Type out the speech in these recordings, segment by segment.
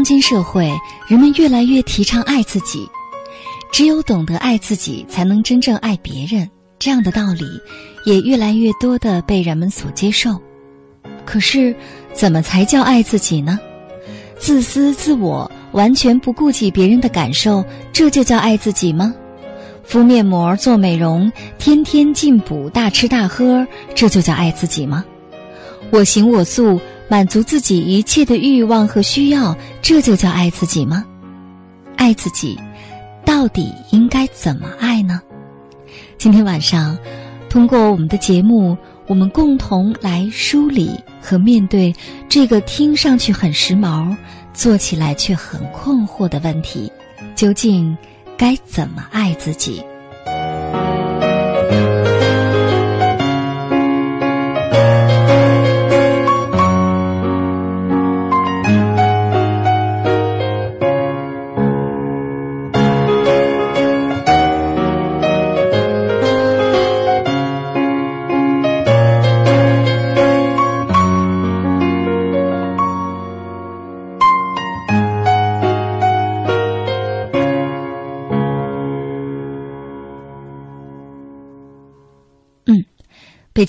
当今社会，人们越来越提倡爱自己，只有懂得爱自己，才能真正爱别人。这样的道理，也越来越多的被人们所接受。可是，怎么才叫爱自己呢？自私自我，完全不顾及别人的感受，这就叫爱自己吗？敷面膜、做美容，天天进补、大吃大喝，这就叫爱自己吗？我行我素。满足自己一切的欲望和需要，这就叫爱自己吗？爱自己，到底应该怎么爱呢？今天晚上，通过我们的节目，我们共同来梳理和面对这个听上去很时髦、做起来却很困惑的问题：究竟该怎么爱自己？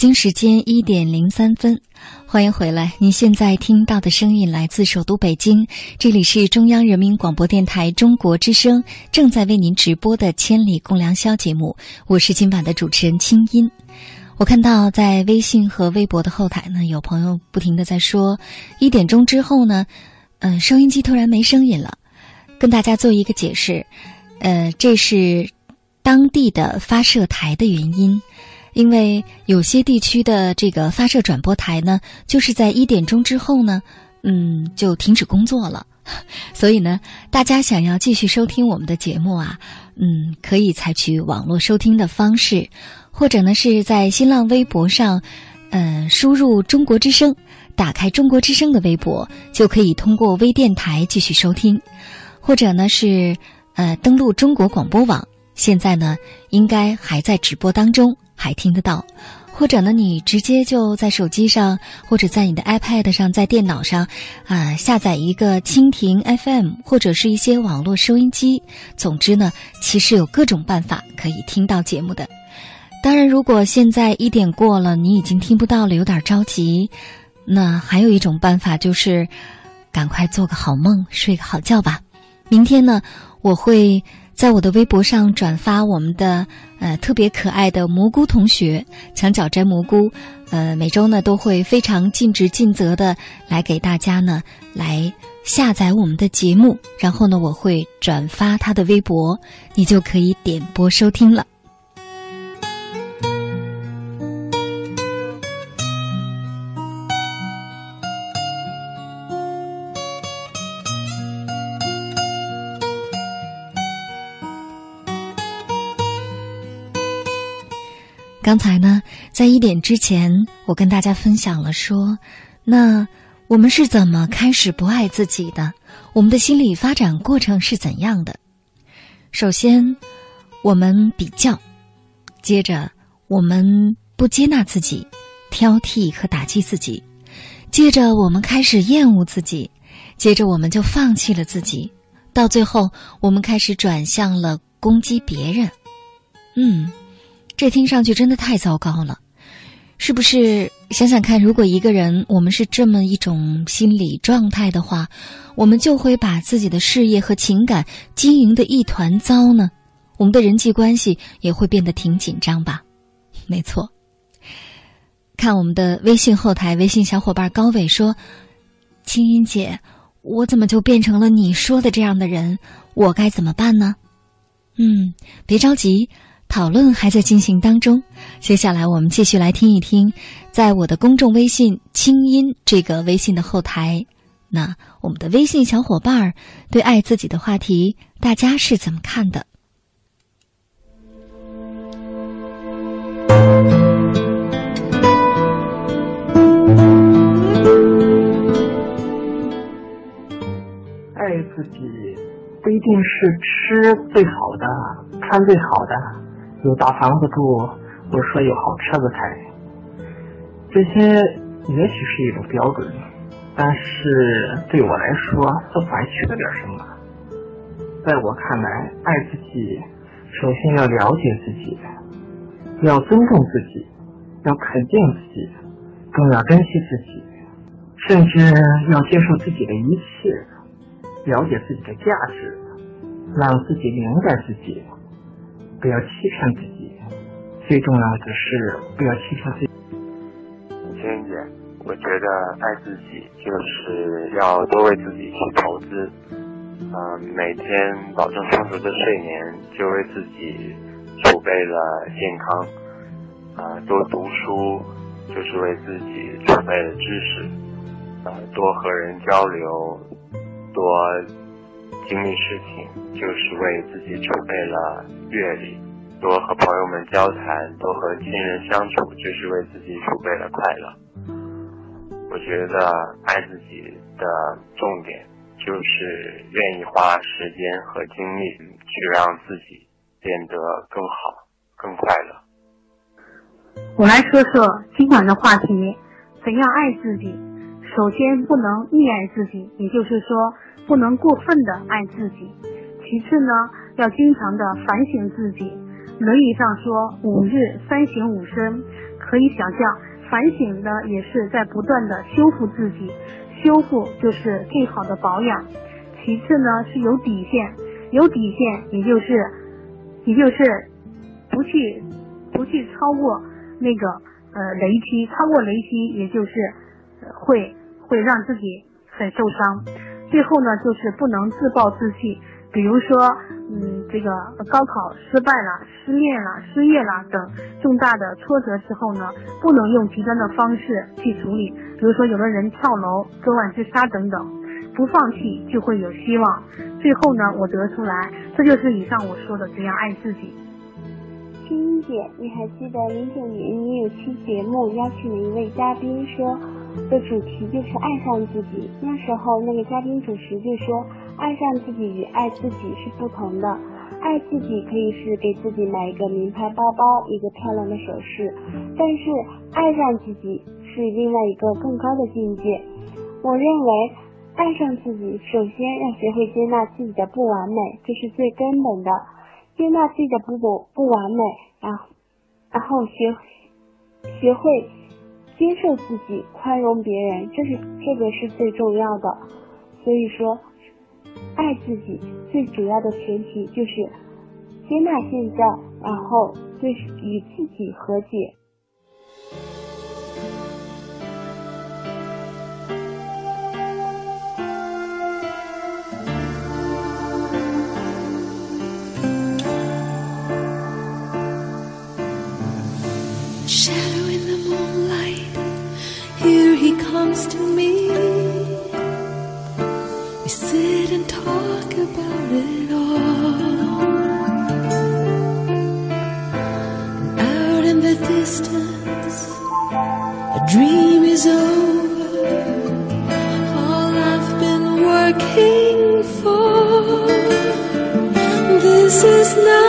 北京时间一点零三分，欢迎回来。您现在听到的声音来自首都北京，这里是中央人民广播电台中国之声正在为您直播的《千里共良宵》节目。我是今晚的主持人清音。我看到在微信和微博的后台呢，有朋友不停的在说，一点钟之后呢，嗯，收音机突然没声音了。跟大家做一个解释，呃，这是当地的发射台的原因。因为有些地区的这个发射转播台呢，就是在一点钟之后呢，嗯，就停止工作了。所以呢，大家想要继续收听我们的节目啊，嗯，可以采取网络收听的方式，或者呢是在新浪微博上，呃，输入“中国之声”，打开“中国之声”的微博，就可以通过微电台继续收听，或者呢是呃登录中国广播网，现在呢应该还在直播当中。还听得到，或者呢，你直接就在手机上，或者在你的 iPad 上，在电脑上，啊，下载一个蜻蜓 FM，或者是一些网络收音机。总之呢，其实有各种办法可以听到节目的。当然，如果现在一点过了，你已经听不到了，有点着急，那还有一种办法就是，赶快做个好梦，睡个好觉吧。明天呢，我会。在我的微博上转发我们的呃特别可爱的蘑菇同学墙角摘蘑菇，呃每周呢都会非常尽职尽责的来给大家呢来下载我们的节目，然后呢我会转发他的微博，你就可以点播收听了。刚才呢，在一点之前，我跟大家分享了说，那我们是怎么开始不爱自己的？我们的心理发展过程是怎样的？首先，我们比较；接着，我们不接纳自己，挑剔和打击自己；接着，我们开始厌恶自己；接着，我们就放弃了自己；到最后，我们开始转向了攻击别人。嗯。这听上去真的太糟糕了，是不是？想想看，如果一个人我们是这么一种心理状态的话，我们就会把自己的事业和情感经营的一团糟呢？我们的人际关系也会变得挺紧张吧？没错。看我们的微信后台，微信小伙伴高伟说：“青音姐，我怎么就变成了你说的这样的人？我该怎么办呢？嗯，别着急，讨论还在进行当中。接下来我们继续来听一听，在我的公众微信“清音”这个微信的后台，那我们的微信小伙伴儿对爱自己的话题，大家是怎么看的？爱自己不一定是吃最好的、穿最好的、有大房子住，或者说有好车子开。这些也许是一种标准，但是对我来说，都还缺点什么。在我看来，爱自己，首先要了解自己，要尊重自己，要肯定自己，更要珍惜自己，甚至要接受自己的一切。了解自己的价值，让自己明白自己，不要欺骗自己。最重要的是不要欺骗自己。千姐，我觉得爱自己就是要多为自己去投资。嗯，每天保证充足的睡眠，就为自己储备了健康。啊，多读书就是为自己储备了知识。啊，多和人交流。多经历事情，就是为自己储备了阅历；多和朋友们交谈，多和亲人相处，就是为自己储备了快乐。我觉得爱自己的重点，就是愿意花时间和精力去让自己变得更好、更快乐。我来说说今晚的话题：怎样爱自己。首先不能溺爱自己，也就是说不能过分的爱自己。其次呢，要经常的反省自己。《论语》上说：“五日三省吾身。”可以想象，反省呢也是在不断的修复自己，修复就是最好的保养。其次呢，是有底线，有底线也就是，也就是不去不去超过那个呃雷区，超过雷区也就是会。会让自己很受伤。最后呢，就是不能自暴自弃。比如说，嗯，这个高考失败了、失恋了、失业了等重大的挫折之后呢，不能用极端的方式去处理。比如说，有的人跳楼、割腕自杀等等。不放弃就会有希望。最后呢，我得出来，这就是以上我说的怎样爱自己。青音姐，你还记得零九年你有期节目邀请了一位嘉宾说？的主题就是爱上自己。那时候，那个嘉宾主持就说，爱上自己与爱自己是不同的。爱自己可以是给自己买一个名牌包包，一个漂亮的首饰，但是爱上自己是另外一个更高的境界。我认为，爱上自己，首先要学会接纳自己的不完美，这是最根本的。接纳自己的不不不完美，然后，然后学学会。接受自己，宽容别人，这是这个是最重要的。所以说，爱自己最主要的前提就是接纳现状，然后对与自己和解。Comes to me. We sit and talk about it all. Out in the distance, a dream is over. All I've been working for. This is not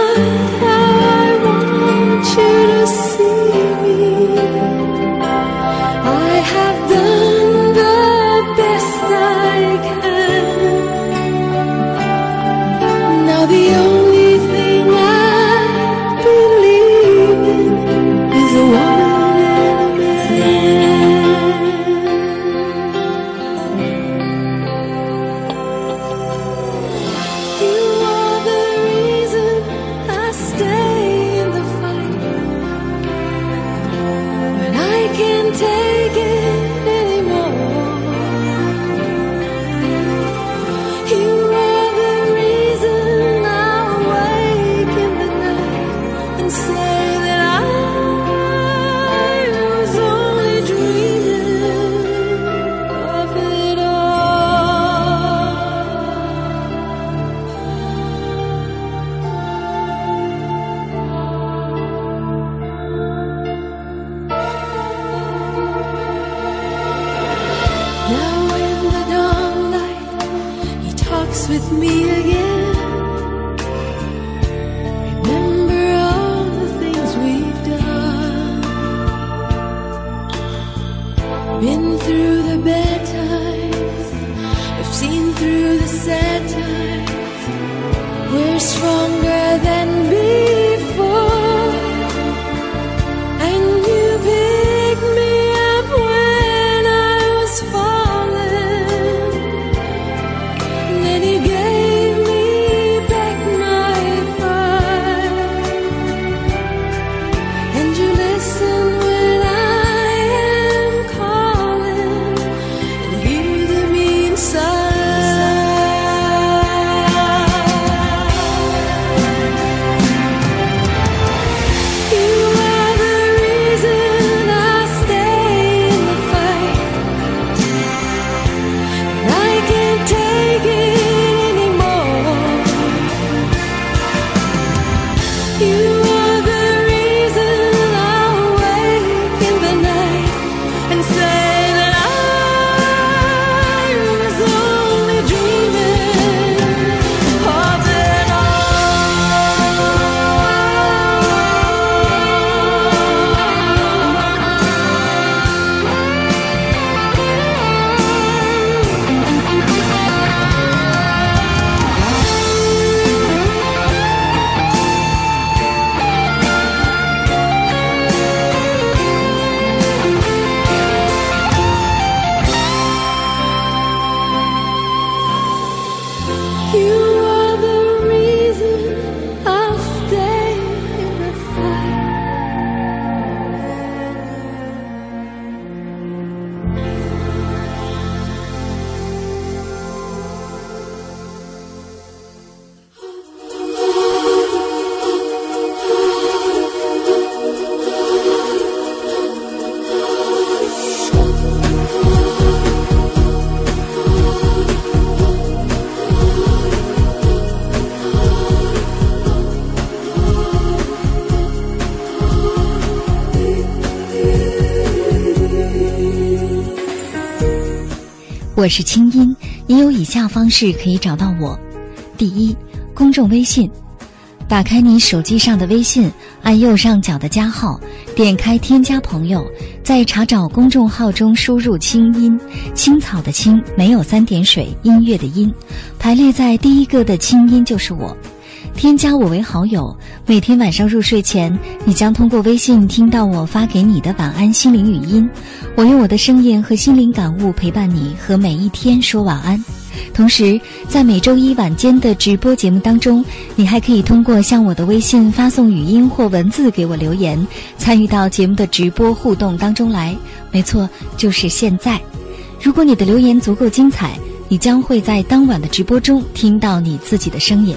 我是清音，你有以下方式可以找到我：第一，公众微信，打开你手机上的微信，按右上角的加号，点开添加朋友，在查找公众号中输入“清音”，青草的青，没有三点水，音乐的音，排列在第一个的清音就是我。添加我为好友，每天晚上入睡前，你将通过微信听到我发给你的晚安心灵语音。我用我的声音和心灵感悟陪伴你，和每一天说晚安。同时，在每周一晚间的直播节目当中，你还可以通过向我的微信发送语音或文字给我留言，参与到节目的直播互动当中来。没错，就是现在。如果你的留言足够精彩，你将会在当晚的直播中听到你自己的声音。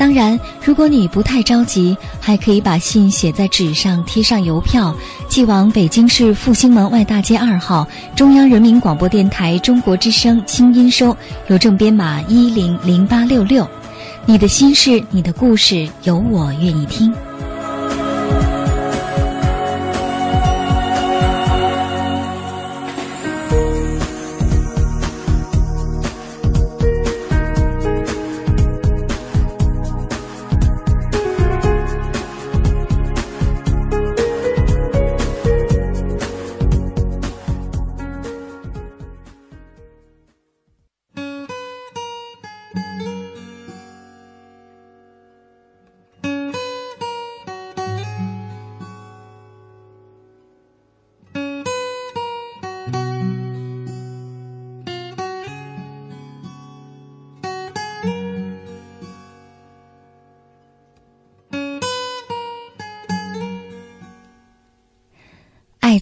当然，如果你不太着急，还可以把信写在纸上，贴上邮票，寄往北京市复兴门外大街二号中央人民广播电台中国之声清音收，邮政编码一零零八六六。你的心事，你的故事，有我愿意听。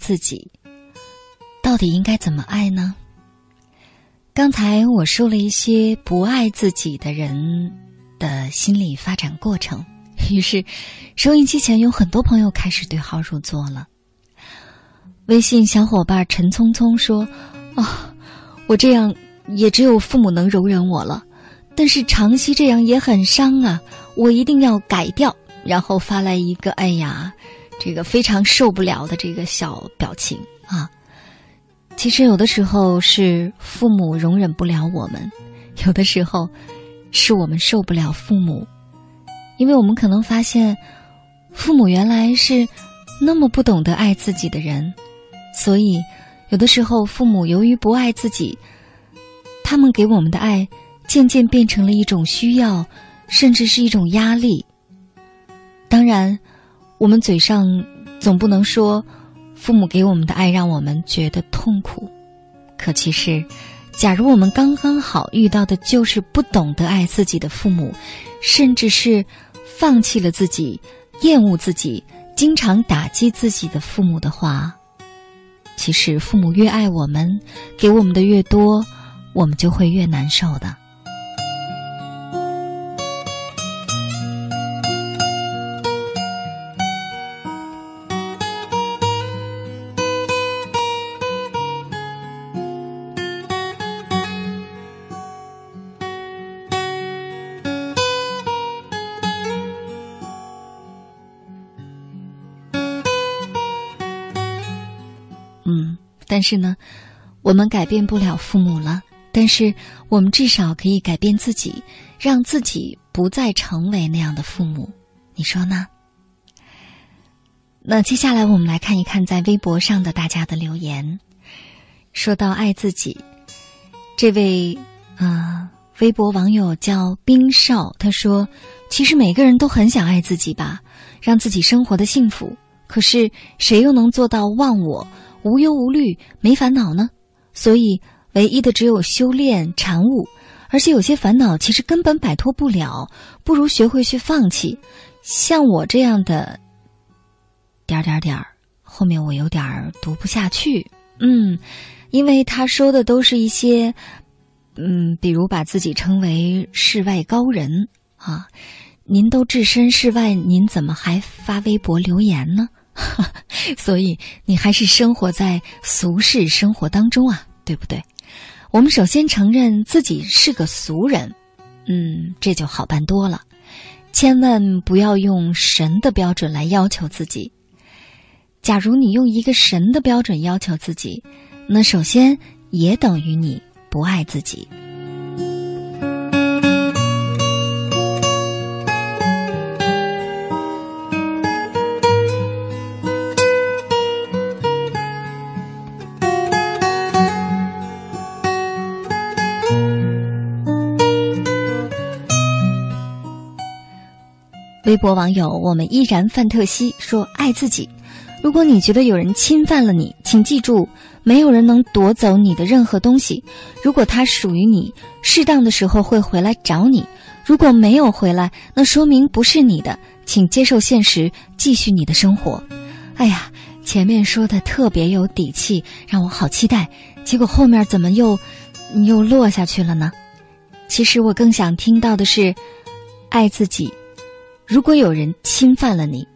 自己，到底应该怎么爱呢？刚才我说了一些不爱自己的人的心理发展过程，于是，收音机前有很多朋友开始对号入座了。微信小伙伴陈聪聪说：“啊，我这样也只有父母能容忍我了，但是长期这样也很伤啊，我一定要改掉。”然后发来一个“哎呀，这个非常受不了”的这个小表情啊。其实有的时候是父母容忍不了我们，有的时候是我们受不了父母，因为我们可能发现父母原来是那么不懂得爱自己的人，所以有的时候父母由于不爱自己，他们给我们的爱渐渐变成了一种需要，甚至是一种压力。当然，我们嘴上总不能说。父母给我们的爱让我们觉得痛苦，可其实，假如我们刚刚好遇到的就是不懂得爱自己的父母，甚至是放弃了自己、厌恶自己、经常打击自己的父母的话，其实父母越爱我们，给我们的越多，我们就会越难受的。但是呢，我们改变不了父母了，但是我们至少可以改变自己，让自己不再成为那样的父母。你说呢？那接下来我们来看一看在微博上的大家的留言。说到爱自己，这位啊，微博网友叫冰少，他说：“其实每个人都很想爱自己吧，让自己生活的幸福。可是谁又能做到忘我？”无忧无虑，没烦恼呢，所以唯一的只有修炼禅悟，而且有些烦恼其实根本摆脱不了，不如学会去放弃。像我这样的，点点点儿，后面我有点儿读不下去。嗯，因为他说的都是一些，嗯，比如把自己称为世外高人啊，您都置身事外，您怎么还发微博留言呢？所以你还是生活在俗世生活当中啊，对不对？我们首先承认自己是个俗人，嗯，这就好办多了。千万不要用神的标准来要求自己。假如你用一个神的标准要求自己，那首先也等于你不爱自己。微博网友我们依然范特西说：“爱自己。如果你觉得有人侵犯了你，请记住，没有人能夺走你的任何东西。如果他属于你，适当的时候会回来找你；如果没有回来，那说明不是你的。请接受现实，继续你的生活。”哎呀，前面说的特别有底气，让我好期待。结果后面怎么又又落下去了呢？其实我更想听到的是，爱自己。如果有人侵犯了你，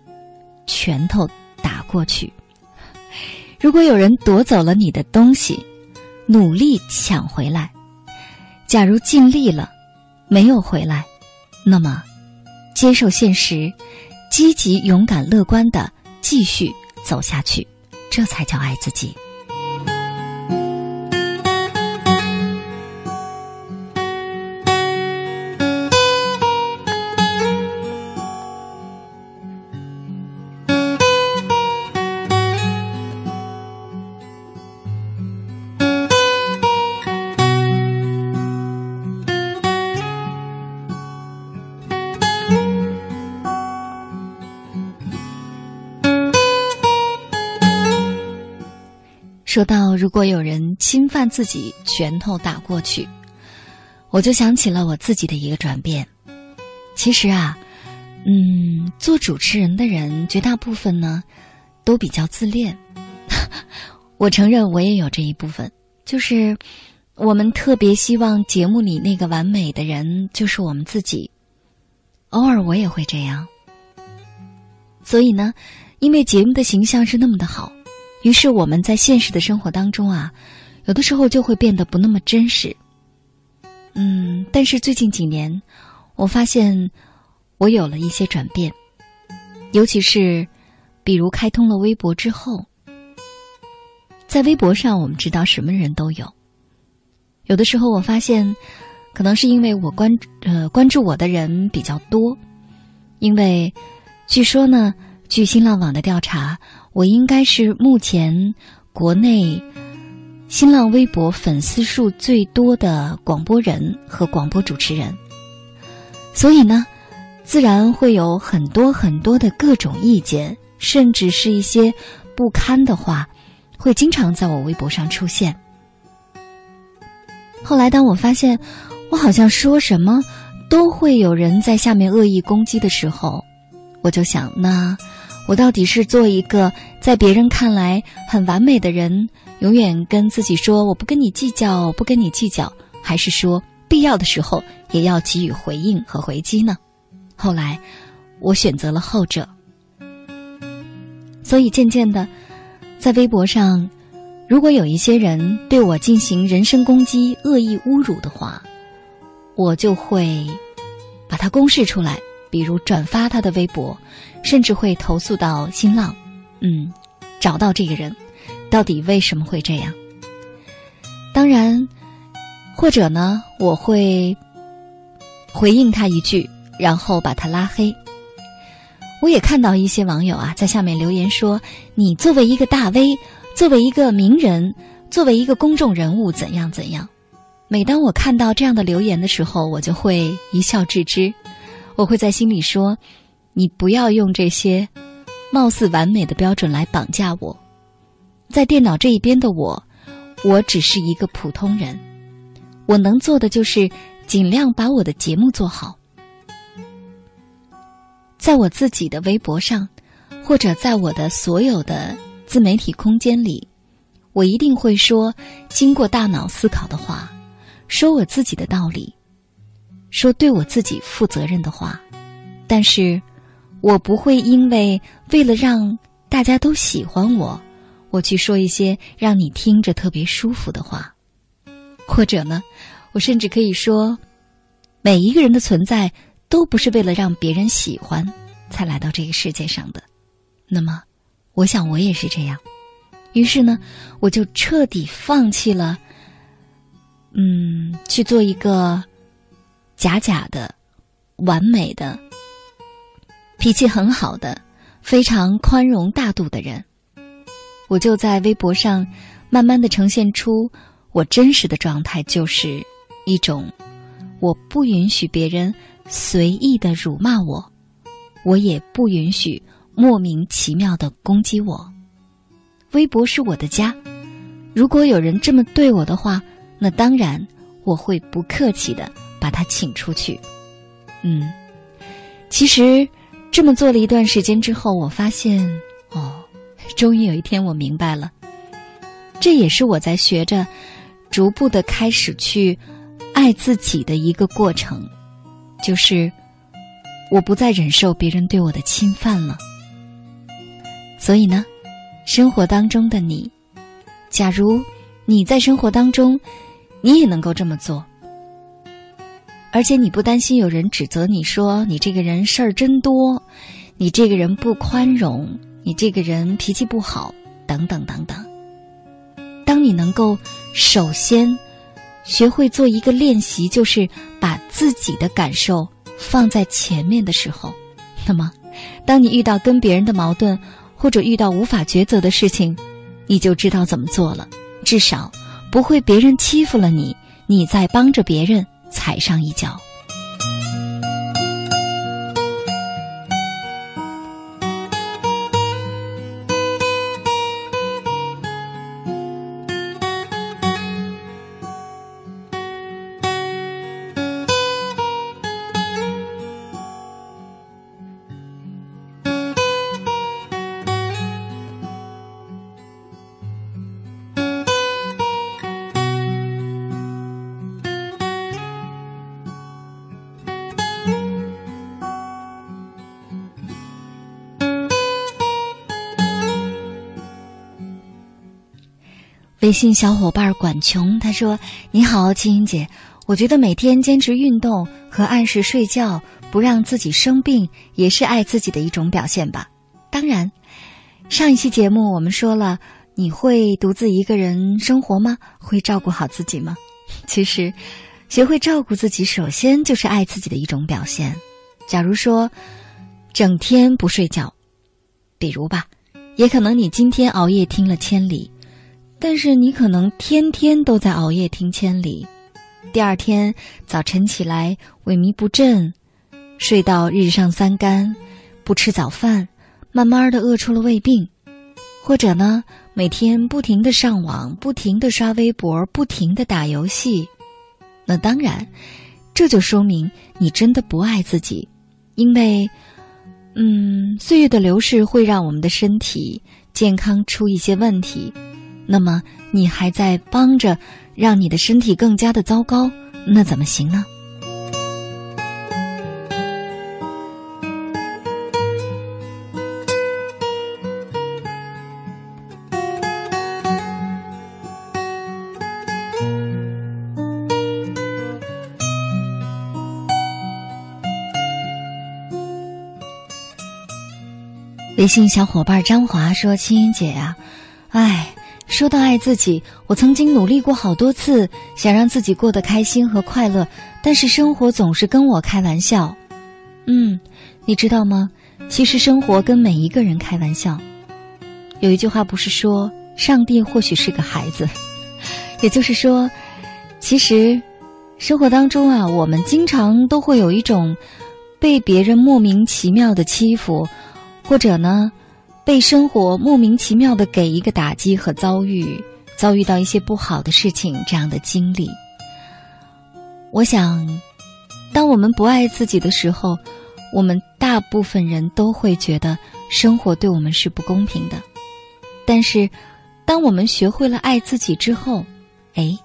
拳头打过去；如果有人夺走了你的东西，努力抢回来。假如尽力了，没有回来，那么接受现实，积极、勇敢、乐观的继续走下去，这才叫爱自己。说到如果有人侵犯自己，拳头打过去，我就想起了我自己的一个转变。其实啊，嗯，做主持人的人绝大部分呢，都比较自恋。我承认我也有这一部分，就是我们特别希望节目里那个完美的人就是我们自己。偶尔我也会这样，所以呢，因为节目的形象是那么的好，于是我们在现实的生活当中啊，有的时候就会变得不那么真实。嗯，但是最近几年，我发现我有了一些转变，尤其是比如开通了微博之后，在微博上我们知道什么人都有，有的时候我发现，可能是因为我关呃关注我的人比较多，因为据说呢，据新浪网的调查，我应该是目前国内。新浪微博粉丝数最多的广播人和广播主持人，所以呢，自然会有很多很多的各种意见，甚至是一些不堪的话，会经常在我微博上出现。后来，当我发现我好像说什么都会有人在下面恶意攻击的时候，我就想，那我到底是做一个在别人看来很完美的人？永远跟自己说我不跟你计较，不跟你计较，还是说必要的时候也要给予回应和回击呢？后来，我选择了后者。所以渐渐的，在微博上，如果有一些人对我进行人身攻击、恶意侮辱的话，我就会把它公示出来，比如转发他的微博，甚至会投诉到新浪，嗯，找到这个人。到底为什么会这样？当然，或者呢，我会回应他一句，然后把他拉黑。我也看到一些网友啊，在下面留言说：“你作为一个大 V，作为一个名人，作为一个公众人物，怎样怎样。”每当我看到这样的留言的时候，我就会一笑置之。我会在心里说：“你不要用这些貌似完美的标准来绑架我。”在电脑这一边的我，我只是一个普通人，我能做的就是尽量把我的节目做好。在我自己的微博上，或者在我的所有的自媒体空间里，我一定会说经过大脑思考的话，说我自己的道理，说对我自己负责任的话。但是，我不会因为为了让大家都喜欢我。我去说一些让你听着特别舒服的话，或者呢，我甚至可以说，每一个人的存在都不是为了让别人喜欢才来到这个世界上的。那么，我想我也是这样。于是呢，我就彻底放弃了，嗯，去做一个假假的、完美的、脾气很好的、非常宽容大度的人。我就在微博上，慢慢的呈现出我真实的状态，就是一种我不允许别人随意的辱骂我，我也不允许莫名其妙的攻击我。微博是我的家，如果有人这么对我的话，那当然我会不客气的把他请出去。嗯，其实这么做了一段时间之后，我发现哦。终于有一天，我明白了，这也是我在学着逐步的开始去爱自己的一个过程，就是我不再忍受别人对我的侵犯了。所以呢，生活当中的你，假如你在生活当中，你也能够这么做，而且你不担心有人指责你说你这个人事儿真多，你这个人不宽容。你这个人脾气不好，等等等等。当你能够首先学会做一个练习，就是把自己的感受放在前面的时候，那么，当你遇到跟别人的矛盾，或者遇到无法抉择的事情，你就知道怎么做了。至少不会别人欺负了你，你在帮着别人踩上一脚。微信小伙伴管琼他说：“你好，青音姐，我觉得每天坚持运动和按时睡觉，不让自己生病，也是爱自己的一种表现吧。当然，上一期节目我们说了，你会独自一个人生活吗？会照顾好自己吗？其实，学会照顾自己，首先就是爱自己的一种表现。假如说，整天不睡觉，比如吧，也可能你今天熬夜听了千里。”但是你可能天天都在熬夜听千里，第二天早晨起来萎靡不振，睡到日上三竿，不吃早饭，慢慢的饿出了胃病，或者呢，每天不停的上网，不停的刷微博，不停的打游戏，那当然，这就说明你真的不爱自己，因为，嗯，岁月的流逝会让我们的身体健康出一些问题。那么你还在帮着让你的身体更加的糟糕，那怎么行呢？微信小伙伴张华说：“青音姐呀，哎。”说到爱自己，我曾经努力过好多次，想让自己过得开心和快乐，但是生活总是跟我开玩笑。嗯，你知道吗？其实生活跟每一个人开玩笑。有一句话不是说，上帝或许是个孩子，也就是说，其实生活当中啊，我们经常都会有一种被别人莫名其妙的欺负，或者呢。被生活莫名其妙的给一个打击和遭遇，遭遇到一些不好的事情这样的经历，我想，当我们不爱自己的时候，我们大部分人都会觉得生活对我们是不公平的。但是，当我们学会了爱自己之后，哎，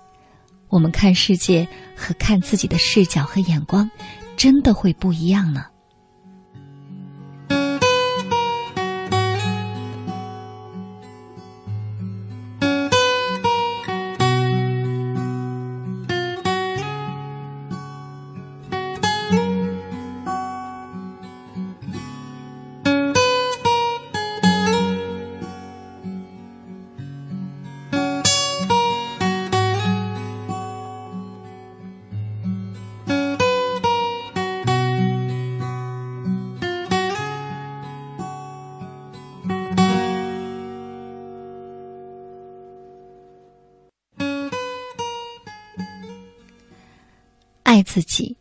我们看世界和看自己的视角和眼光，真的会不一样呢。自己。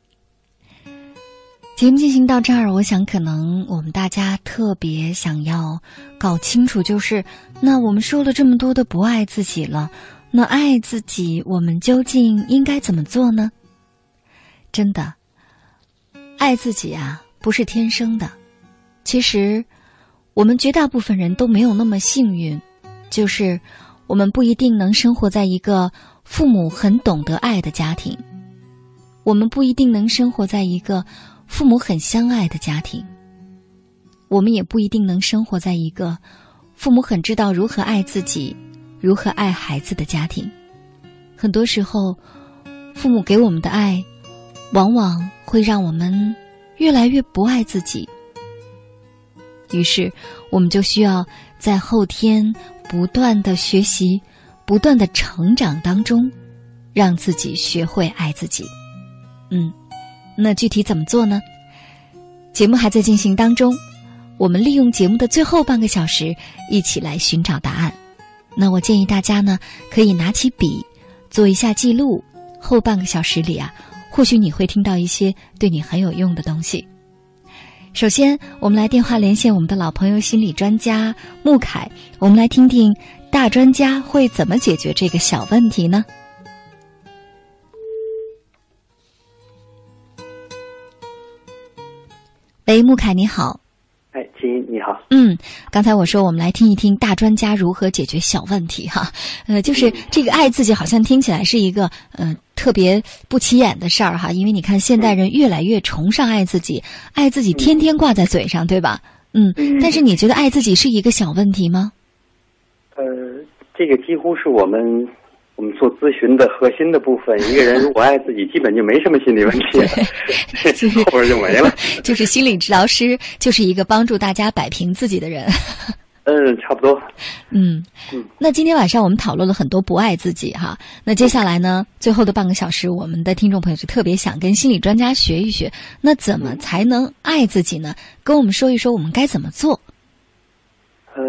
节目进行到这儿，我想可能我们大家特别想要搞清楚，就是那我们说了这么多的不爱自己了，那爱自己，我们究竟应该怎么做呢？真的，爱自己啊，不是天生的。其实，我们绝大部分人都没有那么幸运，就是我们不一定能生活在一个父母很懂得爱的家庭。我们不一定能生活在一个父母很相爱的家庭，我们也不一定能生活在一个父母很知道如何爱自己、如何爱孩子的家庭。很多时候，父母给我们的爱，往往会让我们越来越不爱自己。于是，我们就需要在后天不断的学习、不断的成长当中，让自己学会爱自己。嗯，那具体怎么做呢？节目还在进行当中，我们利用节目的最后半个小时，一起来寻找答案。那我建议大家呢，可以拿起笔，做一下记录。后半个小时里啊，或许你会听到一些对你很有用的东西。首先，我们来电话连线我们的老朋友心理专家穆凯，我们来听听大专家会怎么解决这个小问题呢？喂，穆凯，你好。哎，金你好。嗯，刚才我说我们来听一听大专家如何解决小问题哈。呃，就是这个爱自己，好像听起来是一个呃特别不起眼的事儿哈。因为你看现代人越来越崇尚爱自己，爱自己天天挂在嘴上，对吧？嗯。但是你觉得爱自己是一个小问题吗？呃，这个几乎是我们我们做咨询的核心的部分。一个人如果爱自己，基本就没什么心理问题了，就是 后边就没了。就是心理治疗师，就是一个帮助大家摆平自己的人。嗯，差不多。嗯嗯，那今天晚上我们讨论了很多不爱自己哈。那接下来呢，最后的半个小时，我们的听众朋友就特别想跟心理专家学一学，那怎么才能爱自己呢？跟我们说一说，我们该怎么做？呃，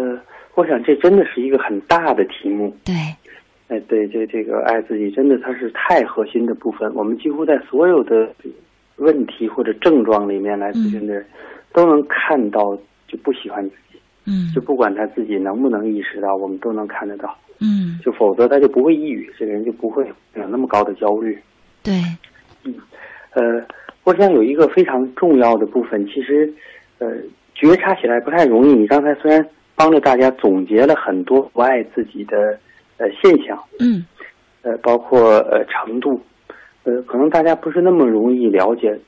我想这真的是一个很大的题目。对，哎，对，这这个爱自己真的它是太核心的部分。我们几乎在所有的问题或者症状里面来咨询的人，都能看到就不喜欢自己，嗯就不管他自己能不能意识到，我们都能看得到。嗯，就否则他就不会抑郁，这个人就不会有那么高的焦虑。对，嗯呃，我想有一个非常重要的部分，其实呃觉察起来不太容易。你刚才虽然帮着大家总结了很多不爱自己的呃现象，嗯呃，包括呃程度，呃，可能大家不是那么容易了解。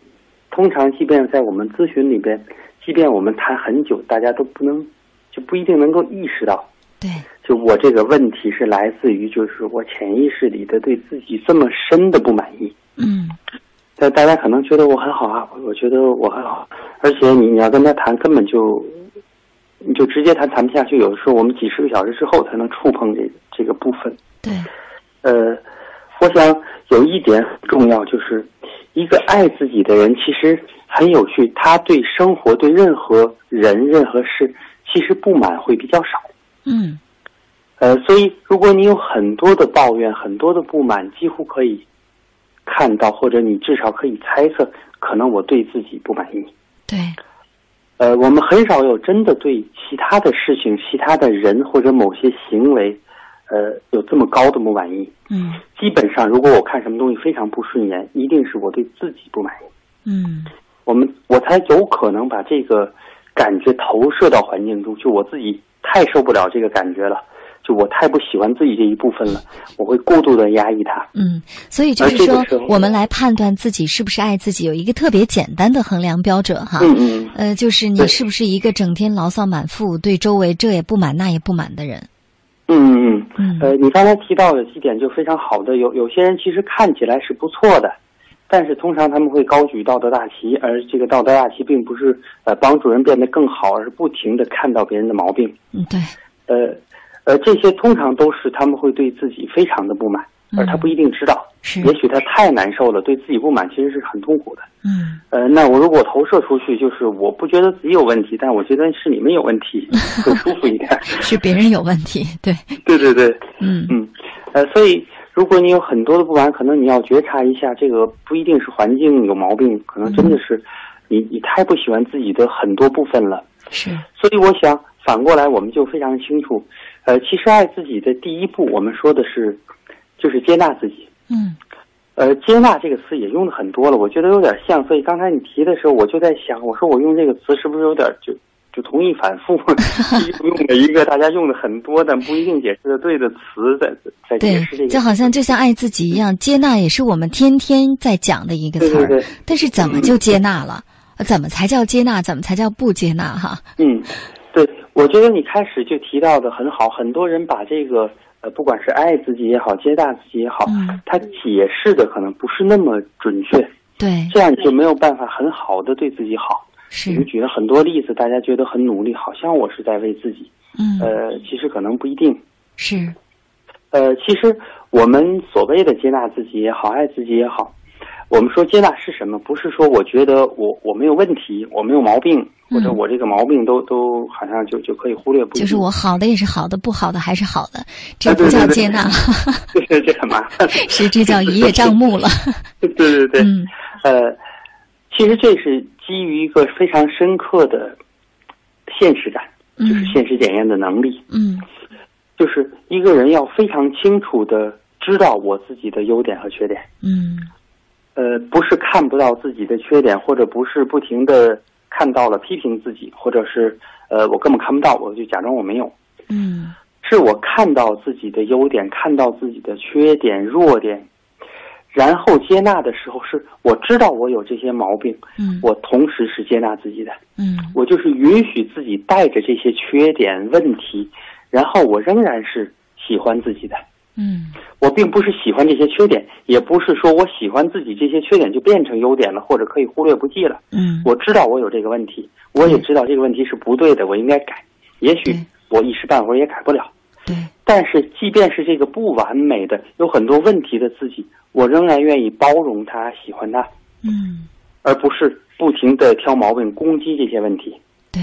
通常，即便在我们咨询里边，即便我们谈很久，大家都不能就不一定能够意识到，对，就我这个问题是来自于就是我潜意识里的对自己这么深的不满意。嗯但大家可能觉得我很好啊，我我觉得我很好，而且你你要跟他谈，根本就你就直接谈谈不下去。有的时候我们几十个小时之后才能触碰这这个部分。对，呃，我想有一点很重要，就是一个爱自己的人，其实很有趣，他对生活、对任何人、任何事，其实不满会比较少。嗯呃，所以如果你有很多的抱怨、很多的不满，几乎可以看到，或者你至少可以猜测，可能我对自己不满意。对，呃，我们很少有真的对其他的事情、其他的人或者某些行为，呃，有这么高的不满意。嗯基本上，如果我看什么东西非常不顺眼，一定是我对自己不满意，嗯我们我才有可能把这个感觉投射到环境中。就我自己太受不了这个感觉了，就我太不喜欢自己这一部分了，我会过度的压抑它。嗯，所以就是说我们来判断自己是不是爱自己，有一个特别简单的衡量标准哈。嗯嗯，呃，就是你是不是一个整天牢骚满腹、对周围这也不满那也不满的人？嗯嗯嗯呃，你刚才提到的几点就非常好的，有有些人其实看起来是不错的，但是通常他们会高举道德大旗，而这个道德大旗并不是呃帮助人变得更好，而是不停的看到别人的毛病。嗯，对，呃，呃，这些通常都是他们会对自己非常的不满，而他不一定知道。是，也许他太难受了，对自己不满其实是很痛苦的。嗯呃，那我如果投射出去，就是我不觉得自己有问题，但我觉得是你们有问题，会舒服一点。是别人有问题，对，对对对，嗯嗯，呃，所以如果你有很多的不满，可能你要觉察一下，这个不一定是环境有毛病，可能真的是你你太不喜欢自己的很多部分了。是，所以我想反过来，我们就非常清楚，呃，其实爱自己的第一步，我们说的是就是接纳自己。嗯呃，接纳这个词也用的很多了，我觉得有点像。所以刚才你提的时候，我就在想，我说我用这个词是不是有点就就同义反复，用了一个大家用的很多但不一定解释的对的词，在在解对释这，个。就好像就像爱自己一样，接纳也是我们天天在讲的一个词儿。对对对，但是怎么就接纳了？怎么才叫接纳？怎么才叫不接纳？哈，嗯，对，我觉得你开始就提到的很好，很多人把这个呃，不管是爱自己也好，接纳自己也好，嗯他解释的可能不是那么准确，对，这样你就没有办法很好的对自己好。是我，们举了很多例子，大家觉得很努力，好像我是在为自己，嗯，呃，其实可能不一定。是，呃，其实我们所谓的接纳自己也好，爱自己也好，我们说接纳是什么？不是说我觉得我我没有问题，我没有毛病，或者嗯我这个毛病都都好像就就可以忽略，不计就是我好的也是好的，不好的还是好的，这不叫接纳，这这很麻烦。是这叫一叶 障目了。对对对，嗯呃，其实这是基于一个非常深刻的现实感，就是嗯现实检验的能力。嗯就是一个人要非常清楚的知道我自己的优点和缺点，嗯呃，不是看不到自己的缺点，或者不是不停的看到了批评自己，或者是呃我根本看不到，我就假装我没有，嗯。是我看到自己的优点，看到自己的缺点、弱点，然后接纳的时候，是我知道我有这些毛病，嗯。我同时是接纳自己的，嗯。我就是允许自己带着这些缺点问题，然后我仍然是喜欢自己的。嗯我并不是喜欢这些缺点，也不是说我喜欢自己这些缺点就变成优点了，或者可以忽略不计了。嗯，我知道我有这个问题，我也知道这个问题是不对的，我应该改。也许我一时半会儿也改不了，对，但是即便是这个不完美的、有很多问题的自己，我仍然愿意包容他、喜欢他，嗯而不是不停的挑毛病、攻击这些问题。对。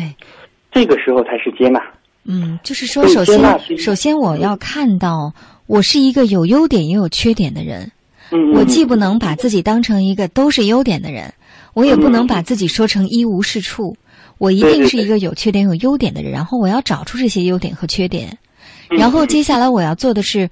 这个时候才是接纳。嗯，就是说，首先，首先我要看到我是一个有优点也有缺点的人。嗯，我嗯既不能把自己当成一个都是优点的人，我也不能把自己说成一无是处。我一定是一个有缺点有优点的人，然后我要找出这些优点和缺点，嗯然后接下来我要做的是，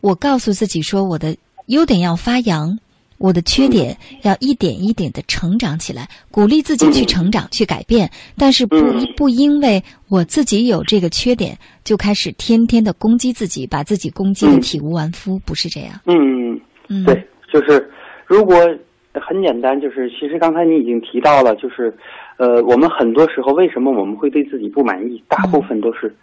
我告诉自己说，我的优点要发扬，我的缺点要一点一点的成长起来，鼓励自己去成长、去改变，但是不嗯。不因为我自己有这个缺点，就开始天天的攻击自己，把自己攻击的嗯体无完肤，不是这样。嗯，嗯，对，就是如果很简单，就是其实刚才你已经提到了，就是呃，我们很多时候为什么我们会对自己不满意？大部分都是，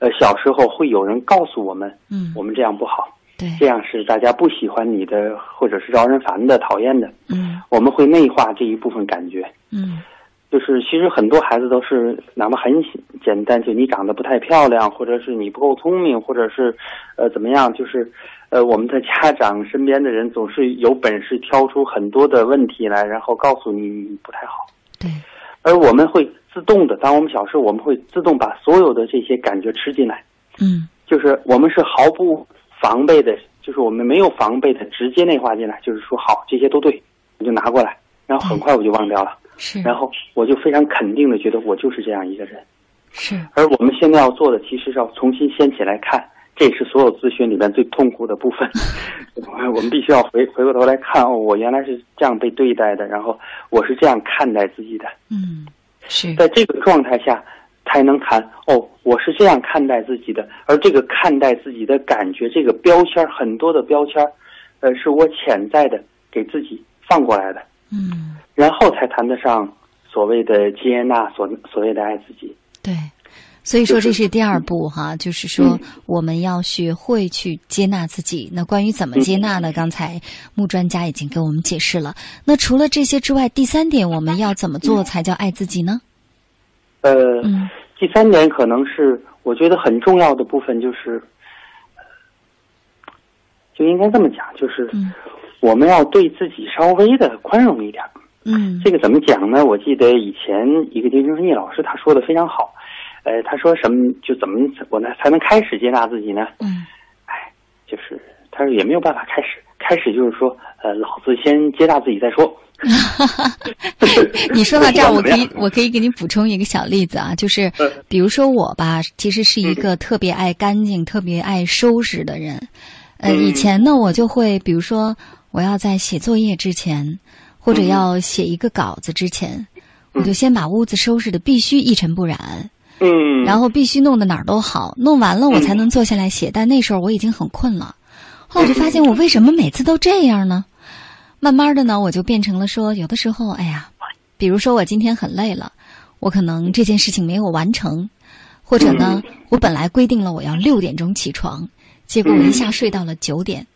呃，小时候会有人告诉我们，嗯，我们这样不好，对，这样是大家不喜欢你的，或者是招人烦的、讨厌的，嗯。我们会内化这一部分感觉。嗯。就是其实很多孩子都是哪怕很简单，就你长得不太漂亮，或者是你不够聪明，或者是呃怎么样，就是呃我们的家长身边的人总是有本事挑出很多的问题来，然后告诉你你不太好，对，而我们会自动的，当我们小时候，我们会自动把所有的这些感觉吃进来，嗯。就是我们是毫不防备的，就是我们没有防备的直接内化进来，就是说好这些都对，我就拿过来，然后很快我就忘掉了。是，然后我就非常肯定的觉得我就是这样一个人。是而我们现在要做的，其实是要重新掀起来看，这也是所有咨询里面最痛苦的部分。我们必须要回回过头来看，哦，我原来是这样被对待的，然后我是这样看待自己的，嗯是在这个状态下，才能谈哦，我是这样看待自己的，而这个看待自己的感觉，这个标签儿很多的标签儿，呃，是我潜在的给自己放过来的。嗯然后才谈得上所谓的接纳，所所谓的爱自己。对。所以说这是第二步哈，就是说嗯我们要学会去接纳自己。那关于怎么接纳呢？刚才穆专家已经给我们解释了。那除了这些之外，第三点我们要怎么做才叫爱自己呢？呃，嗯第三点可能是我觉得很重要的部分，就是就应该这么讲，就是嗯我们要对自己稍微的宽容一点。嗯这个怎么讲呢？我记得以前一个丁生义老师他说的非常好，呃，他说什么就怎么我呢才能开始接纳自己呢？嗯哎，就是他说也没有办法开始，开始就是说，呃，老子先接纳自己再说。你说到这儿，我可以我可以给你补充一个小例子啊，就是嗯比如说我吧，其实是一个特别爱干净、特别爱收拾的人。呃，嗯以前呢，我就会比如说我要在写作业之前，或者嗯要写一个稿子之前，我就先把屋子收拾的必须一尘不染，嗯，然后必须弄得哪儿都好，弄完了我才能坐下来写。但那时候我已经很困了，后来我就发现我为什么每次都这样呢？慢慢的呢，我就变成了说，有的时候，哎呀，比如说我今天很累了，我可能这件事情没有完成，或者呢，我本来规定了我要六点钟起床，结果我一下睡到了九点。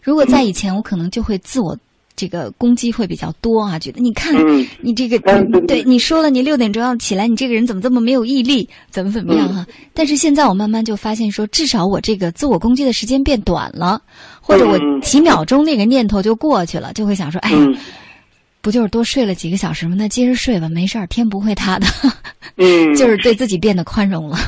如果在以前，我可能就会自我这个攻击会比较多啊，觉得你看嗯。你这个嗯对你说了你六点钟要起来，你这个人怎么这么没有毅力，怎么怎么样哈、但是现在我慢慢就发现说，至少我这个自我攻击的时间变短了，或者我嗯。几秒钟那个念头就过去了，就会想说，哎呀，嗯。不就是多睡了几个小时吗？那接着睡吧，没事儿，天不会塌的，嗯，就是对自己变得宽容了。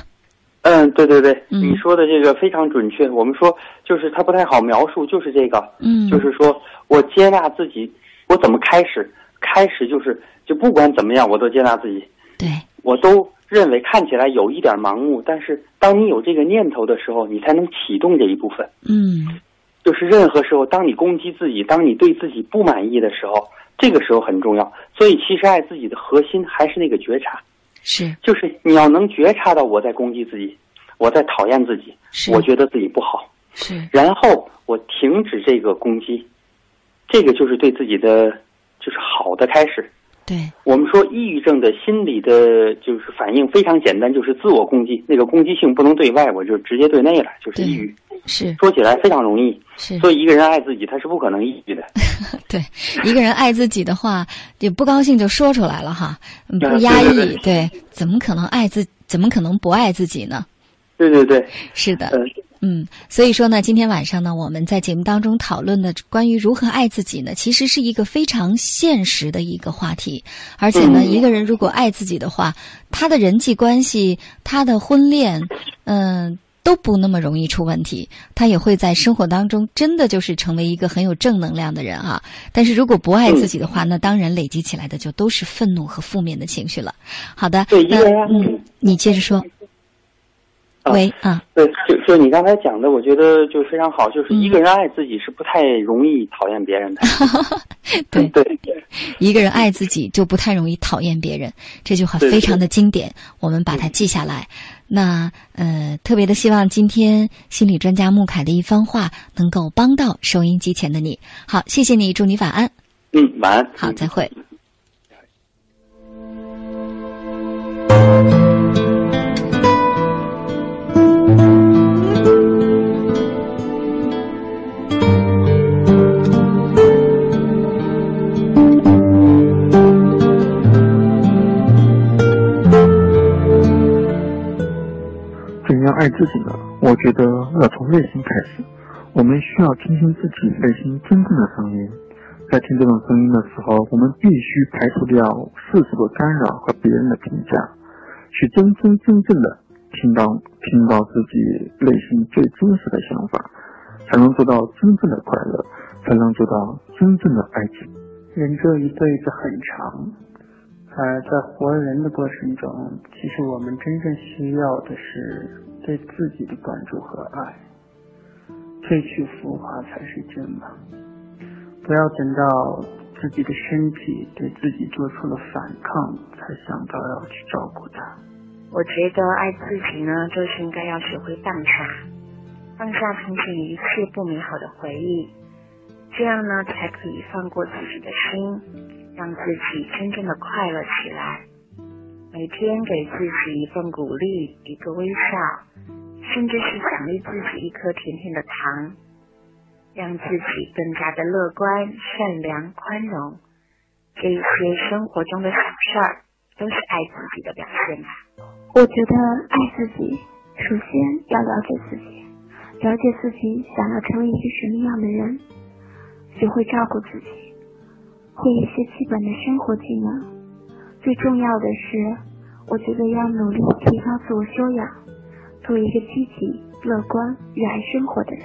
嗯，对对对，嗯你说的这个非常准确。我们说就是它不太好描述，就是这个，嗯，就是说我接纳自己，我怎么开始？开始就是就不管怎么样，我都接纳自己，对，我都认为看起来有一点盲目，但是当你有这个念头的时候，你才能启动这一部分。嗯就是任何时候，当你攻击自己，当你对自己不满意的时候，这个时候很重要。所以，其实爱自己的核心还是那个觉察，是就是你要能觉察到我在攻击自己，我在讨厌自己，我觉得自己不好，是然后我停止这个攻击，这个就是对自己的就是好的开始。对，我们说抑郁症的心理的就是反应非常简单，就是自我攻击，那个攻击性不能对外，我就直接对内了，就是抑郁。是说起来非常容易，是，所以一个人爱自己，他是不可能抑郁的。对，一个人爱自己的话，也不高兴就说出来了哈，嗯不啊压抑，对对对，怎么可能爱自，怎么可能不爱自己呢？对对对，是的，呃，嗯，所以说呢，今天晚上呢，我们在节目当中讨论的关于如何爱自己呢，其实是一个非常现实的一个话题。而且呢，嗯一个人如果爱自己的话，他的人际关系、他的婚恋，嗯、都不那么容易出问题。他也会在生活当中真的就是成为一个很有正能量的人啊。但是如果不爱自己的话，那当然累积起来的就都是愤怒和负面的情绪了。好的，那嗯，你接着说。啊喂啊，对，就就你刚才讲的，我觉得就非常好，就是嗯一个人爱自己是不太容易讨厌别人的。对 对，一个人爱自己，就不太容易讨厌别人。这句话非常的经典，我们把它记下来。那呃，特别的希望今天心理专家穆凯的一番话能够帮到收音机前的你。好，谢谢你，祝你晚安。嗯，晚安。好，再会。怎爱自己呢？我觉得要从内心开始。我们需要听听自己内心真正的声音。在听这种声音的时候，我们必须排除掉世俗的干扰和别人的评价，去真真正正的听到听到自己内心最真实的想法，才能做到真正的快乐，才能做到真正的爱情。人这一辈子很长，而在活人的过程中，其实我们真正需要的是对自己的关注和爱。褪去浮华才是真嘛！不要等到自己的身体对自己做出了反抗，才想到要去照顾它。我觉得爱自己呢，就是应该要学会放下，放下从前一切不美好的回忆，这样呢，才可以放过自己的心，让自己真正的快乐起来。每天给自己一份鼓励，一个微笑，甚至是奖励自己一颗甜甜的糖，让自己更加的乐观、善良、宽容。这一些生活中的小事儿，都是爱自己的表现吧。我觉得爱自己，首先要了解自己，了解自己想要成为一个什么样的人，学会照顾自己，会一些基本的生活技能。最重要的是，我觉得要努力提高自我修养，做一个积极、乐观、热爱生活的人。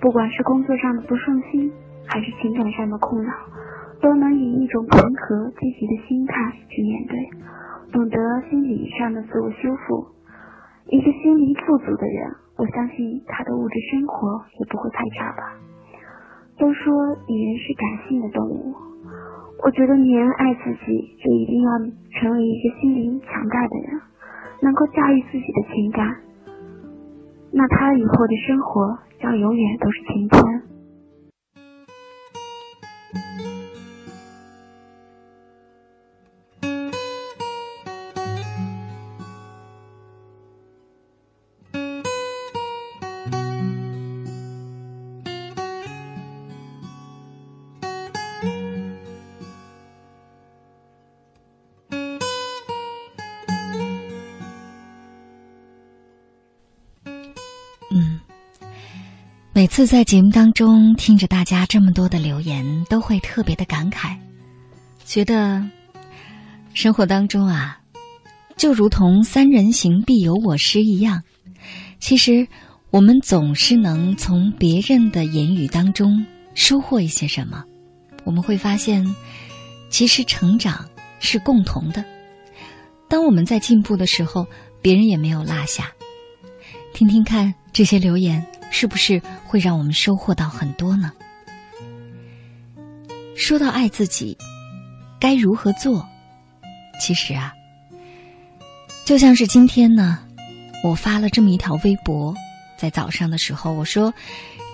不管是工作上的不顺心，还是情感上的困扰，都能以一种平和、积极的心态去面对。懂得心理上的自我修复。一个心灵富足的人，我相信他的物质生活也不会太差吧。都说女人是感性的动物，我觉得女人爱自己，就一定要成为一个心灵强大的人，能够驾驭自己的情感，那她以后的生活将永远都是晴天。每次在节目当中听着大家这么多的留言，都会特别的感慨，觉得生活当中啊，就如同“三人行，必有我师”一样，其实我们总是能从别人的言语当中收获一些什么。我们会发现，其实成长是共同的。当我们在进步的时候，别人也没有落下。听听看这些留言，是不是会让我们收获到很多呢？说到爱自己，该如何做？其实啊，就像是今天呢，我发了这么一条微博，在早上的时候，我说，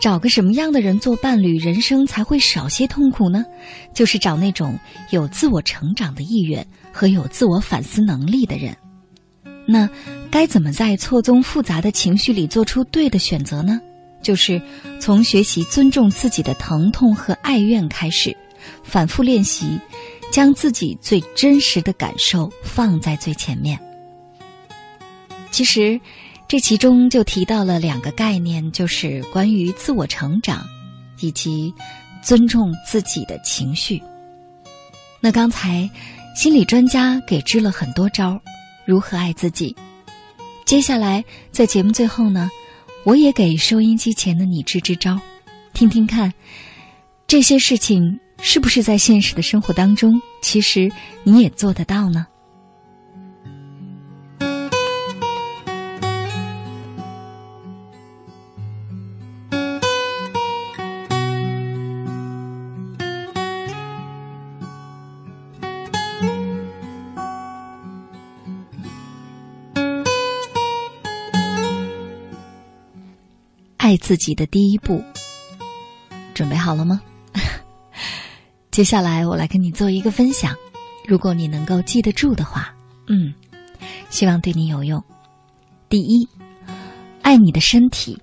找个什么样的人做伴侣，人生才会少些痛苦呢？就是找那种有自我成长的意愿和有自我反思能力的人。那该怎么在错综复杂的情绪里做出对的选择呢？就是从学习尊重自己的疼痛和爱怨开始，反复练习，将自己最真实的感受放在最前面。其实。这其中就提到了两个概念，就是关于自我成长，以及尊重自己的情绪。那刚才心理专家给支了很多招，如何爱自己？接下来在节目最后呢，我也给收音机前的你支支招，听听看，这些事情是不是在现实的生活当中，其实你也做得到呢？爱自己的第一步，准备好了吗？接下来我来跟你做一个分享，如果你能够记得住的话，嗯，希望对你有用。第一，爱你的身体。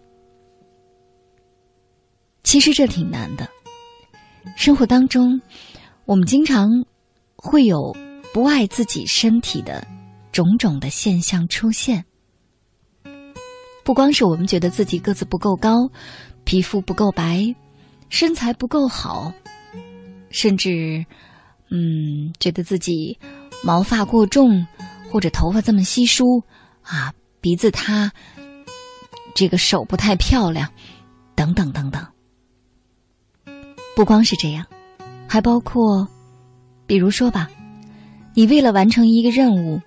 其实这挺难的，生活当中，我们经常会有不爱自己身体的种种的现象出现。不光是我们觉得自己个子不够高，皮肤不够白，身材不够好，甚至，嗯，觉得自己毛发过重，或者头发这么稀疏，啊，鼻子塌，这个手不太漂亮，等等等等。不光是这样，还包括，比如说吧，你为了完成一个任务。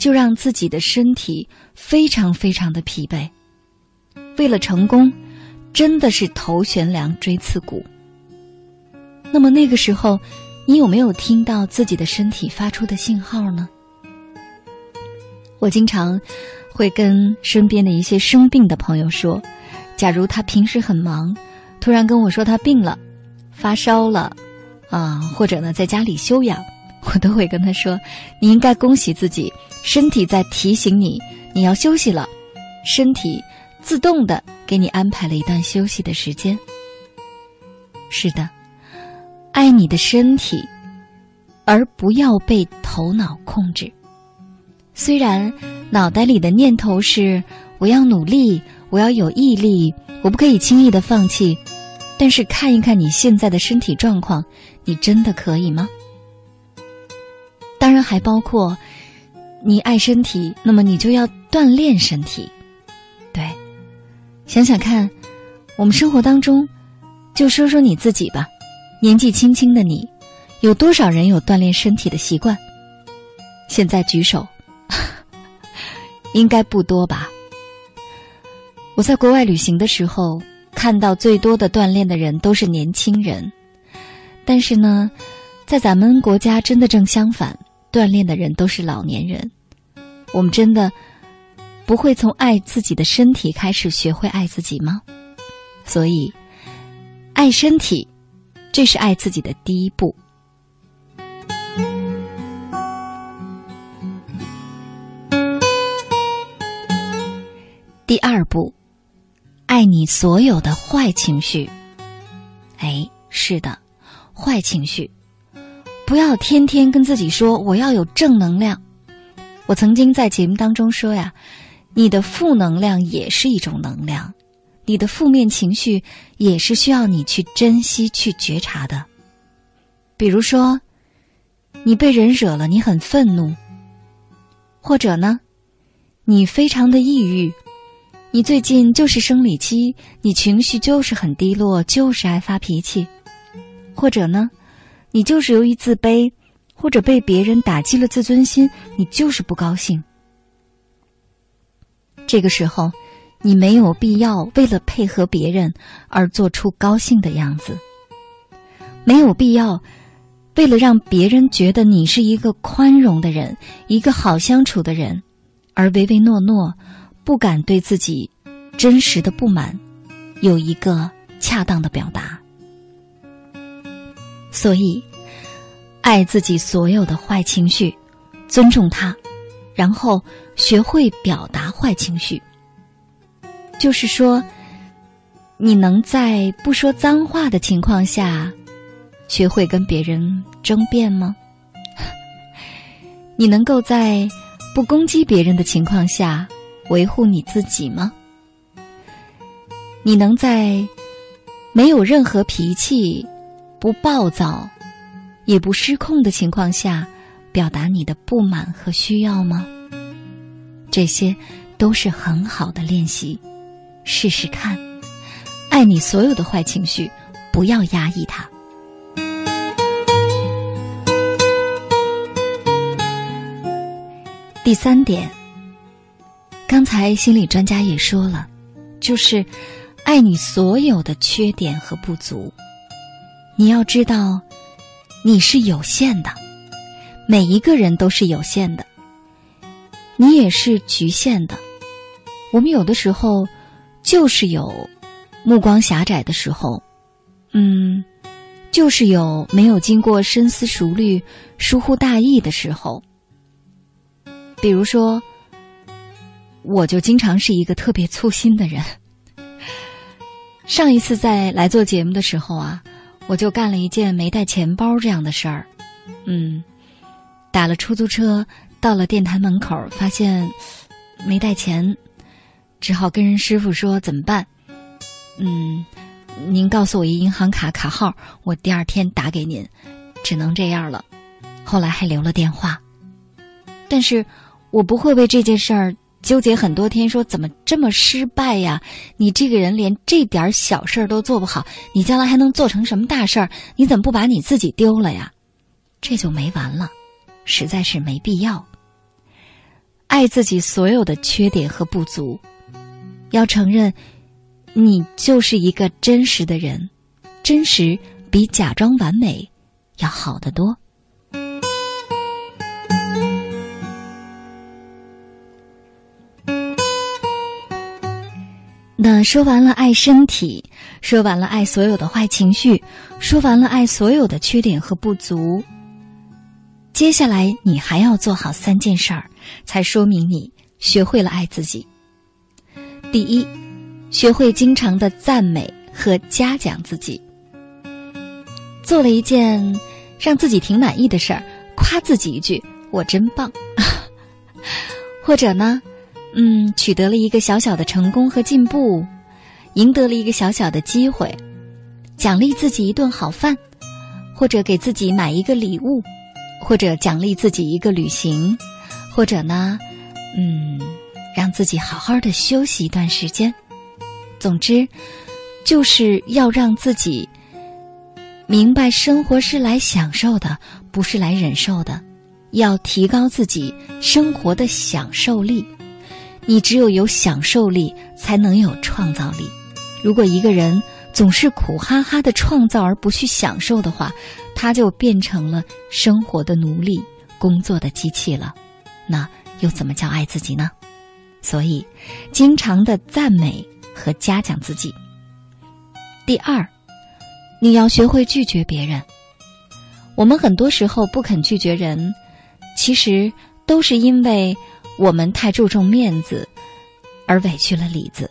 就让自己的身体非常非常的疲惫，为了成功，真的是头悬梁锥刺股。那么那个时候，你有没有听到自己的身体发出的信号呢？我经常会跟身边的一些生病的朋友说，假如他平时很忙，突然跟我说他病了，发烧了，啊，或者呢在家里休养。我都会跟他说：“你应该恭喜自己，身体在提醒你你要休息了，身体自动的给你安排了一段休息的时间。”是的，爱你的身体，而不要被头脑控制。虽然脑袋里的念头是我要努力，我要有毅力，我不可以轻易的放弃，但是看一看你现在的身体状况，你真的可以吗？当然还包括，你爱身体，那么你就要锻炼身体。对，想想看，我们生活当中，就说说你自己吧。年纪轻轻的你，有多少人有锻炼身体的习惯？现在举手，应该不多吧。我在国外旅行的时候，看到最多的锻炼的人都是年轻人，但是呢，在咱们国家真的正相反。锻炼的人都是老年人，我们真的不会从爱自己的身体开始学会爱自己吗？所以，爱身体，这是爱自己的第一步。第二步，爱你所有的坏情绪。哎，是的，坏情绪。不要天天跟自己说我要有正能量。我曾经在节目当中说呀，你的负能量也是一种能量，你的负面情绪也是需要你去珍惜、去觉察的。比如说，你被人惹了，你很愤怒；或者呢，你非常的抑郁，你最近就是生理期，你情绪就是很低落，就是爱发脾气；或者呢。你就是由于自卑，或者被别人打击了自尊心，你就是不高兴。这个时候，你没有必要为了配合别人而做出高兴的样子，没有必要为了让别人觉得你是一个宽容的人、一个好相处的人，而唯唯诺诺，不敢对自己真实的不满有一个恰当的表达。所以，爱自己所有的坏情绪，尊重它，然后学会表达坏情绪。就是说，你能在不说脏话的情况下，学会跟别人争辩吗？你能够在不攻击别人的情况下维护你自己吗？你能在没有任何脾气、不暴躁、也不失控的情况下表达你的不满和需要吗？这些都是很好的练习，试试看。爱你所有的坏情绪，不要压抑它。第三点，刚才心理专家也说了，就是爱你所有的缺点和不足。你要知道，你是有限的，每一个人都是有限的，你也是局限的。我们有的时候就是有目光狭窄的时候，嗯，就是有没有经过深思熟虑、疏忽大意的时候。比如说，我就经常是一个特别粗心的人。上一次在来做节目的时候啊，我就干了一件没带钱包这样的事儿。嗯，打了出租车到了电台门口，发现没带钱，只好跟人师傅说怎么办？嗯，您告诉我一银行卡卡号，我第二天打给您。只能这样了。后来还留了电话，但是。我不会为这件事儿纠结很多天，说怎么这么失败呀？你这个人连这点小事儿都做不好，你将来还能做成什么大事儿？你怎么不把你自己丢了呀？这就没完了，实在是没必要。爱自己所有的缺点和不足，要承认，你就是一个真实的人，真实比假装完美要好得多。那说完了爱身体，说完了爱所有的坏情绪，说完了爱所有的缺点和不足。接下来你还要做好三件事儿，才说明你学会了爱自己。第一，学会经常的赞美和嘉奖自己。做了一件让自己挺满意的事儿，夸自己一句“我真棒”，或者呢？嗯，取得了一个小小的成功和进步，赢得了一个小小的机会，奖励自己一顿好饭，或者给自己买一个礼物，或者奖励自己一个旅行，或者呢，嗯，让自己好好的休息一段时间。总之，就是要让自己明白，生活是来享受的，不是来忍受的，要提高自己生活的享受力。你只有有享受力，才能有创造力。如果一个人总是苦哈哈的创造而不去享受的话，他就变成了生活的奴隶、工作的机器了。那又怎么叫爱自己呢？所以，经常的赞美和嘉奖自己。第二，你要学会拒绝别人。我们很多时候不肯拒绝人，其实都是因为。我们太注重面子，而委屈了里子。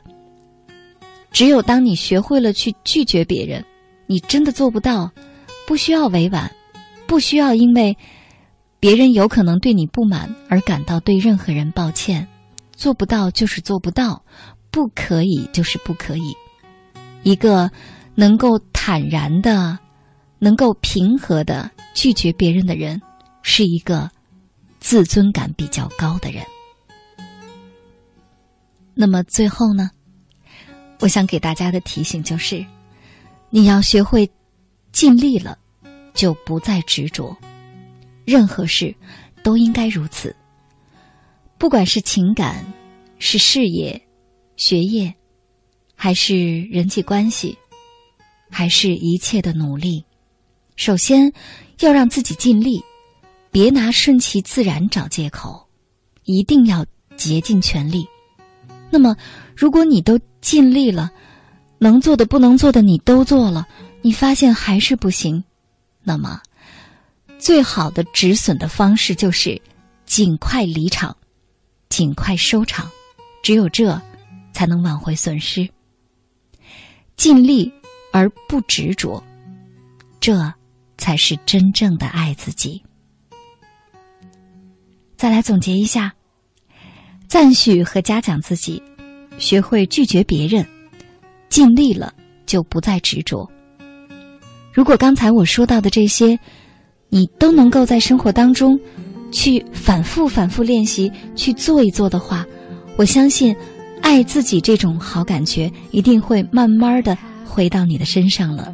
只有当你学会了去拒绝别人，你真的做不到，不需要委婉，不需要因为别人有可能对你不满而感到对任何人抱歉。做不到就是做不到，不可以就是不可以。一个能够坦然的、能够平和的拒绝别人的人，是一个自尊感比较高的人。那么最后呢，我想给大家的提醒就是，你要学会尽力了，就不再执着。任何事都应该如此，不管是情感、是事业、学业，还是人际关系，还是一切的努力，首先要让自己尽力，别拿顺其自然找借口，一定要竭尽全力。那么，如果你都尽力了，能做的不能做的你都做了，你发现还是不行，那么最好的止损的方式就是尽快离场，尽快收场，只有这才能挽回损失。尽力而不执着，这才是真正的爱自己。再来总结一下：赞许和嘉奖自己，学会拒绝别人，尽力了就不再执着。如果刚才我说到的这些，你都能够在生活当中去反复、反复练习，去做一做的话，我相信，爱自己这种好感觉一定会慢慢的回到你的身上了。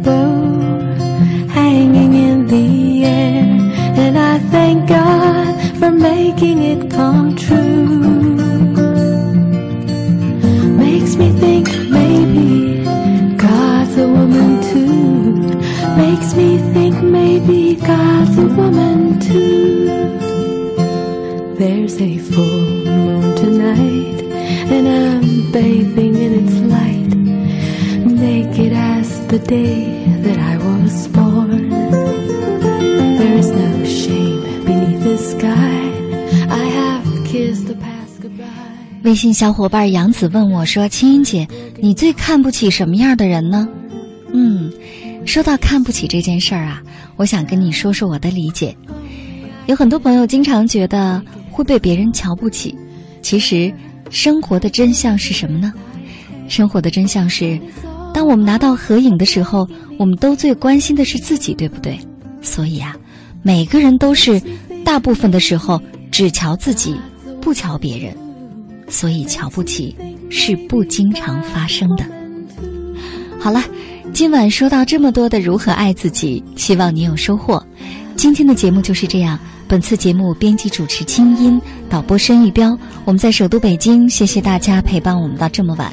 rainbow hanging in the air. And I thank God for making it come true. Makes me think maybe God's a woman too. Makes me think maybe God's a woman too. There's a full moon tonight, and I'm bathing in its light, naked as the day was born. There is no shame beneath the sky. I have kissed the past goodbye. 微信小伙伴杨子问我说：“青音姐，你最看不起什么样的人呢？”嗯，说到看不起这件事儿啊，我想跟你说说我的理解。有很多朋友经常觉得会被别人瞧不起，其实生活的真相是什么呢？生活的真相是，当我们拿到合影的时候，我们都最关心的是自己，对不对？所以啊，每个人都是大部分的时候只瞧自己，不瞧别人。所以瞧不起是不经常发生的。好了，今晚说到这么多的如何爱自己，希望你有收获。今天的节目就是这样。本次节目编辑主持清音，导播申玉彪。我们在首都北京，谢谢大家陪伴我们到这么晚。